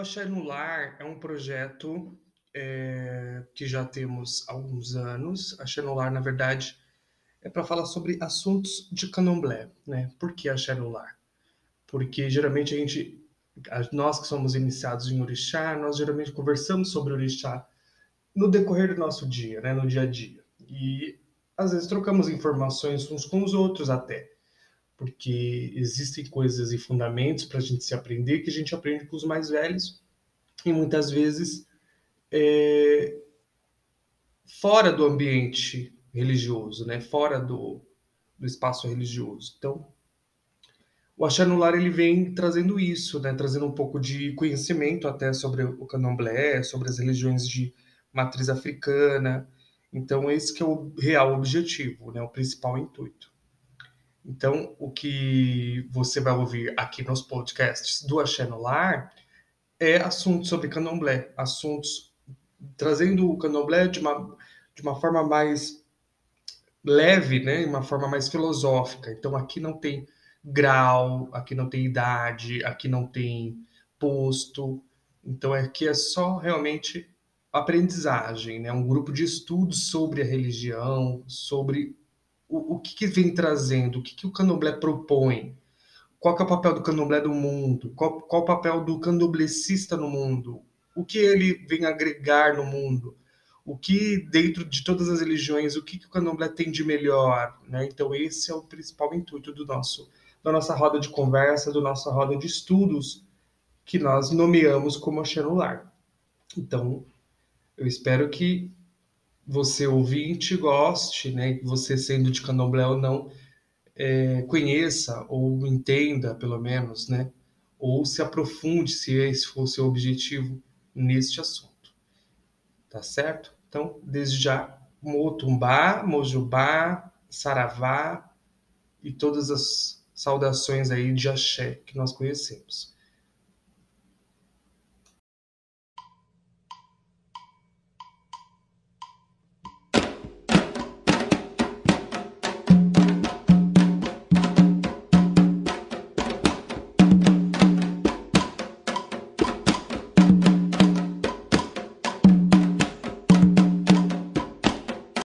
Axé no Lar é um projeto é, que já temos há alguns anos. Axé no Lar, na verdade, é para falar sobre assuntos de candomblé, né? Por que Axé no Lar? Porque geralmente a gente, nós que somos iniciados em orixá, nós geralmente conversamos sobre orixá no decorrer do nosso dia, né? No dia a dia. E às vezes trocamos informações uns com os outros até porque existem coisas e fundamentos para a gente se aprender que a gente aprende com os mais velhos e muitas vezes é, fora do ambiente religioso, né? fora do, do espaço religioso. Então, o Axé no Lar, ele vem trazendo isso, né? trazendo um pouco de conhecimento até sobre o candomblé, sobre as religiões de matriz africana. Então, esse que é o real objetivo, né? o principal intuito. Então, o que você vai ouvir aqui nos podcasts do Axé no Lar é assuntos sobre candomblé, assuntos trazendo o candomblé de uma, de uma forma mais leve, né, uma forma mais filosófica. Então, aqui não tem grau, aqui não tem idade, aqui não tem posto. Então, aqui é só realmente aprendizagem, né? um grupo de estudos sobre a religião, sobre o, o que, que, vem trazendo, o que, que o candomblé propõe, qual é o papel do candomblé do mundo, qual, qual o papel do candomblecista no mundo, o que ele vem agregar no mundo, o que dentro de todas as religiões, o que, que o candomblé tem de melhor, né? Então esse é o principal intuito do nosso, da nossa roda de conversa, da nossa roda de estudos que nós nomeamos como Axenular. Então, eu espero que você ouvinte goste, né, você sendo de candomblé ou não, é, conheça ou entenda, pelo menos, né, ou se aprofunde, se esse for o seu objetivo, neste assunto. Tá certo? Então, desde já, Motumbá, Mojubá, Saravá e todas as saudações aí de axé que nós conhecemos.